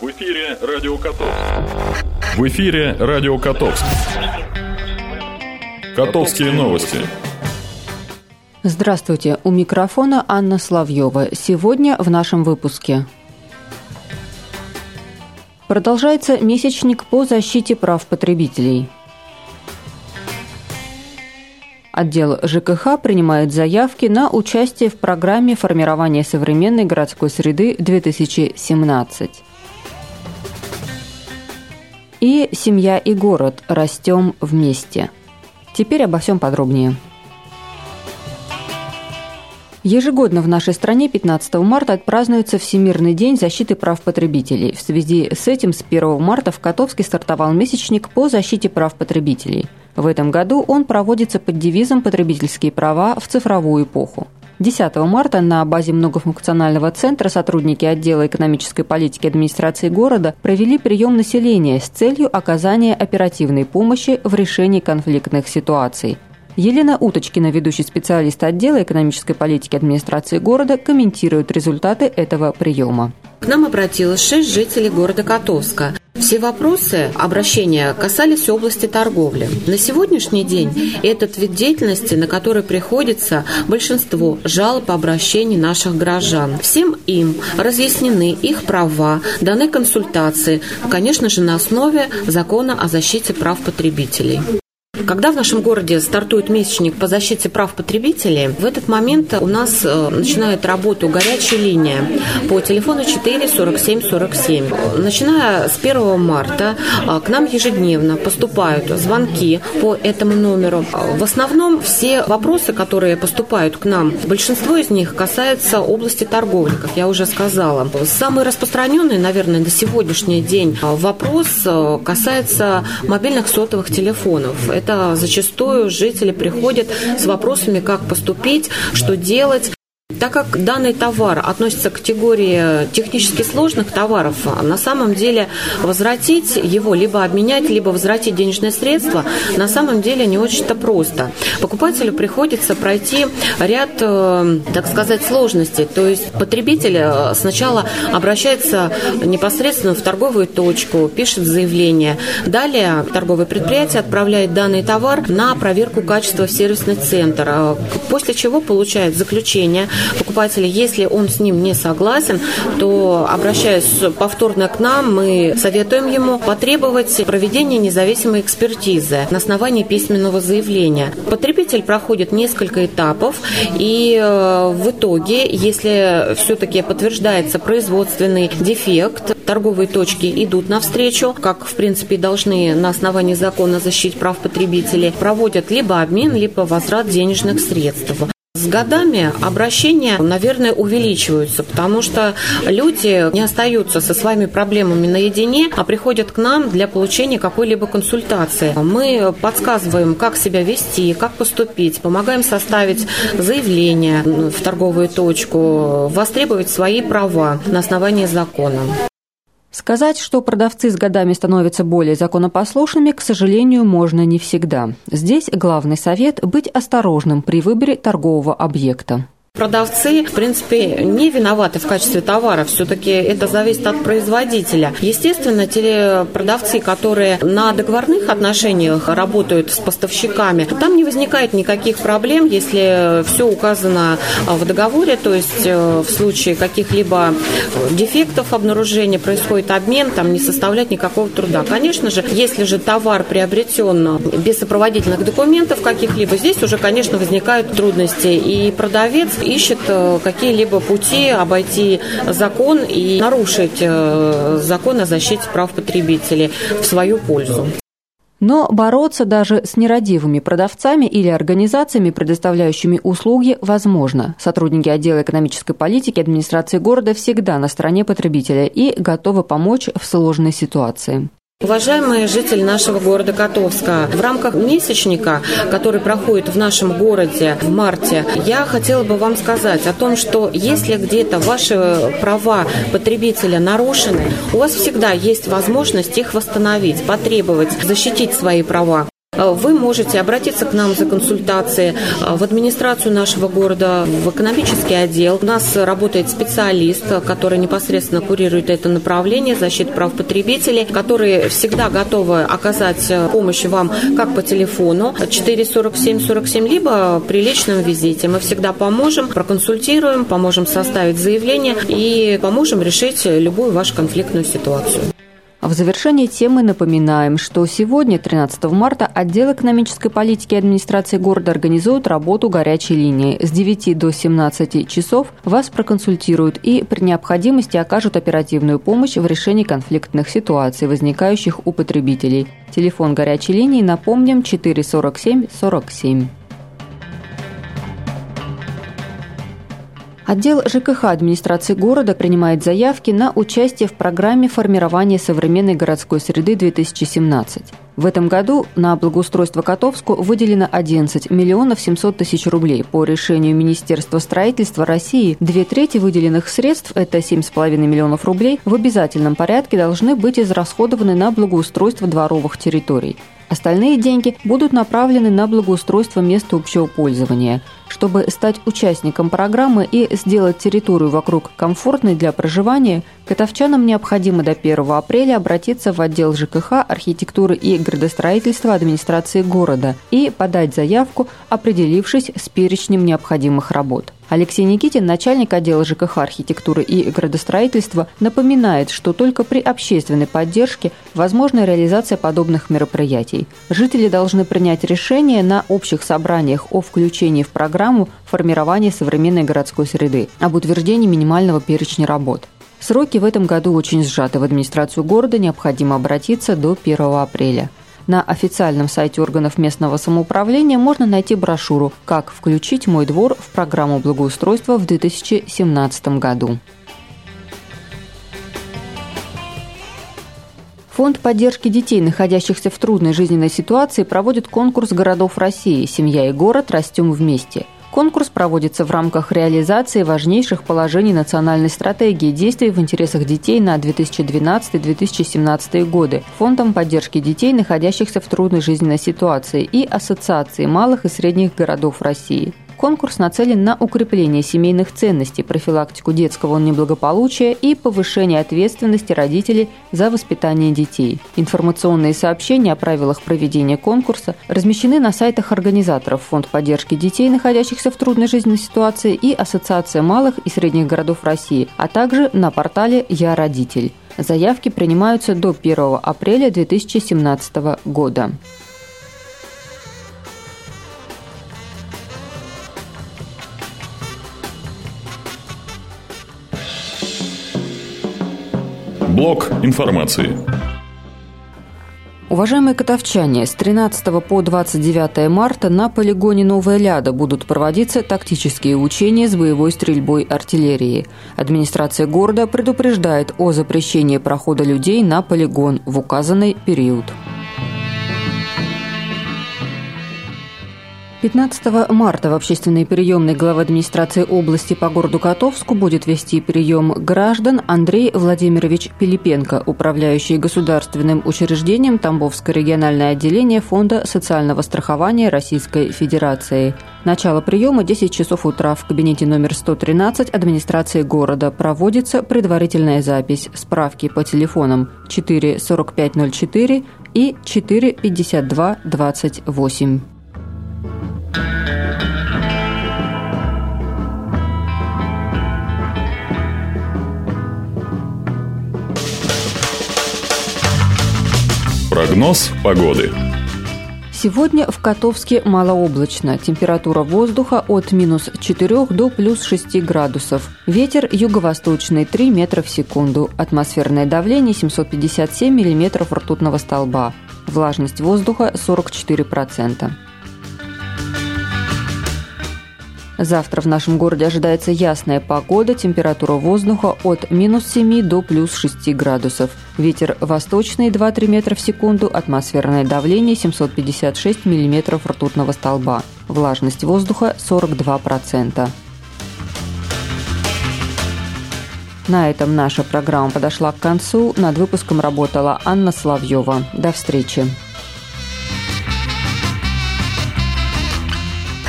В эфире Радио Котовск. В эфире Радио Котовск. Котовские новости. Здравствуйте, у микрофона Анна Славьева. Сегодня в нашем выпуске. Продолжается месячник по защите прав потребителей. Отдел ЖКХ принимает заявки на участие в программе формирования современной городской среды 2017. И «Семья и город. Растем вместе». Теперь обо всем подробнее. Ежегодно в нашей стране 15 марта отпразднуется Всемирный день защиты прав потребителей. В связи с этим с 1 марта в Котовске стартовал месячник по защите прав потребителей. В этом году он проводится под девизом «Потребительские права в цифровую эпоху». 10 марта на базе многофункционального центра сотрудники отдела экономической политики администрации города провели прием населения с целью оказания оперативной помощи в решении конфликтных ситуаций. Елена Уточкина, ведущий специалист отдела экономической политики администрации города, комментирует результаты этого приема. К нам обратилось шесть жителей города Котовска. Все вопросы обращения касались области торговли. На сегодняшний день этот вид деятельности, на который приходится большинство жалоб и обращений наших граждан. Всем им разъяснены их права, даны консультации, конечно же, на основе закона о защите прав потребителей. Когда в нашем городе стартует месячник по защите прав потребителей, в этот момент у нас э, начинает работу горячая линия по телефону 4 47 47. Начиная с 1 марта э, к нам ежедневно поступают звонки по этому номеру. В основном все вопросы, которые поступают к нам, большинство из них касается области торговли, как я уже сказала. Самый распространенный, наверное, на сегодняшний день вопрос э, касается мобильных сотовых телефонов. Это зачастую жители приходят с вопросами, как поступить, что делать. Так как данный товар относится к категории технически сложных товаров, на самом деле возвратить его, либо обменять, либо возвратить денежные средства, на самом деле не очень-то просто. Покупателю приходится пройти ряд, э, так сказать, сложностей. То есть потребитель э, сначала обращается непосредственно в торговую точку, пишет заявление. Далее торговое предприятие отправляет данный товар на проверку качества в сервисный центр, э, после чего получает заключение покупателя, если он с ним не согласен, то, обращаясь повторно к нам, мы советуем ему потребовать проведения независимой экспертизы на основании письменного заявления. Потребитель проходит несколько этапов, и э, в итоге, если все-таки подтверждается производственный дефект, торговые точки идут навстречу, как, в принципе, должны на основании закона защиты прав потребителей, проводят либо обмен, либо возврат денежных средств. С годами обращения, наверное, увеличиваются, потому что люди не остаются со своими проблемами наедине, а приходят к нам для получения какой-либо консультации. Мы подсказываем, как себя вести, как поступить, помогаем составить заявление в торговую точку, востребовать свои права на основании закона. Сказать, что продавцы с годами становятся более законопослушными, к сожалению, можно не всегда. Здесь главный совет – быть осторожным при выборе торгового объекта. Продавцы, в принципе, не виноваты в качестве товара. Все-таки это зависит от производителя. Естественно, те продавцы, которые на договорных отношениях работают с поставщиками, там не возникает никаких проблем, если все указано в договоре, то есть э, в случае каких-либо дефектов обнаружения происходит обмен, там не составляет никакого труда. Конечно же, если же товар приобретен без сопроводительных документов каких-либо, здесь уже, конечно, возникают трудности. И продавец ищет э, какие-либо пути обойти закон и нарушить э, закон о защите прав потребителей в свою пользу. Но бороться даже с нерадивыми продавцами или организациями, предоставляющими услуги, возможно. Сотрудники отдела экономической политики администрации города всегда на стороне потребителя и готовы помочь в сложной ситуации. Уважаемые жители нашего города Котовска, в рамках месячника, который проходит в нашем городе в марте, я хотела бы вам сказать о том, что если где-то ваши права потребителя нарушены, у вас всегда есть возможность их восстановить, потребовать, защитить свои права. Вы можете обратиться к нам за консультацией в администрацию нашего города, в экономический отдел. У нас работает специалист, который непосредственно курирует это направление защиты прав потребителей, которые всегда готовы оказать помощь вам как по телефону 44747, либо при личном визите. Мы всегда поможем, проконсультируем, поможем составить заявление и поможем решить любую вашу конфликтную ситуацию. В завершении темы напоминаем, что сегодня, 13 марта, отдел экономической политики администрации города организует работу горячей линии. С 9 до 17 часов вас проконсультируют и при необходимости окажут оперативную помощь в решении конфликтных ситуаций, возникающих у потребителей. Телефон горячей линии, напомним, 447 47. Отдел ЖКХ администрации города принимает заявки на участие в программе формирования современной городской среды 2017. В этом году на благоустройство Котовску выделено 11 миллионов 700 тысяч рублей. По решению Министерства строительства России две трети выделенных средств, это 7,5 миллионов рублей, в обязательном порядке должны быть израсходованы на благоустройство дворовых территорий. Остальные деньги будут направлены на благоустройство места общего пользования. Чтобы стать участником программы и сделать территорию вокруг комфортной для проживания, котовчанам необходимо до 1 апреля обратиться в отдел ЖКХ, архитектуры и градостроительства администрации города и подать заявку, определившись с перечнем необходимых работ. Алексей Никитин, начальник отдела ЖКХ, архитектуры и градостроительства, напоминает, что только при общественной поддержке возможна реализация подобных мероприятий. Жители должны принять решение на общих собраниях о включении в программу формирования современной городской среды, об утверждении минимального перечня работ. Сроки в этом году очень сжаты. В администрацию города необходимо обратиться до 1 апреля. На официальном сайте органов местного самоуправления можно найти брошюру «Как включить мой двор в программу благоустройства в 2017 году». Фонд поддержки детей, находящихся в трудной жизненной ситуации, проводит конкурс городов России «Семья и город. Растем вместе». Конкурс проводится в рамках реализации важнейших положений национальной стратегии действий в интересах детей на 2012-2017 годы Фондом поддержки детей, находящихся в трудной жизненной ситуации, и Ассоциации малых и средних городов России. Конкурс нацелен на укрепление семейных ценностей, профилактику детского неблагополучия и повышение ответственности родителей за воспитание детей. Информационные сообщения о правилах проведения конкурса размещены на сайтах организаторов Фонд поддержки детей, находящихся в трудной жизненной ситуации, и Ассоциация малых и средних городов России, а также на портале «Я родитель». Заявки принимаются до 1 апреля 2017 года. Блок информации. Уважаемые котовчане, с 13 по 29 марта на полигоне Новая Ляда будут проводиться тактические учения с боевой стрельбой артиллерии. Администрация города предупреждает о запрещении прохода людей на полигон в указанный период. 15 марта в общественной приемной главы администрации области по городу Котовску будет вести прием граждан Андрей Владимирович Пилипенко, управляющий государственным учреждением Тамбовское региональное отделение Фонда социального страхования Российской Федерации. Начало приема 10 часов утра в кабинете номер 113 администрации города. Проводится предварительная запись. Справки по телефонам 4 4504 и 4 52 28. Прогноз погоды. Сегодня в Котовске малооблачно. Температура воздуха от минус 4 до плюс 6 градусов. Ветер юго-восточный 3 метра в секунду. Атмосферное давление 757 миллиметров ртутного столба. Влажность воздуха 44%. Завтра в нашем городе ожидается ясная погода, температура воздуха от минус 7 до плюс 6 градусов. Ветер восточный 2-3 метра в секунду, атмосферное давление 756 миллиметров ртутного столба. Влажность воздуха 42%. На этом наша программа подошла к концу. Над выпуском работала Анна Славьева. До встречи.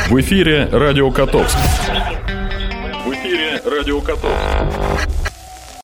В эфире Радио Котовск. В эфире Радио Котовск.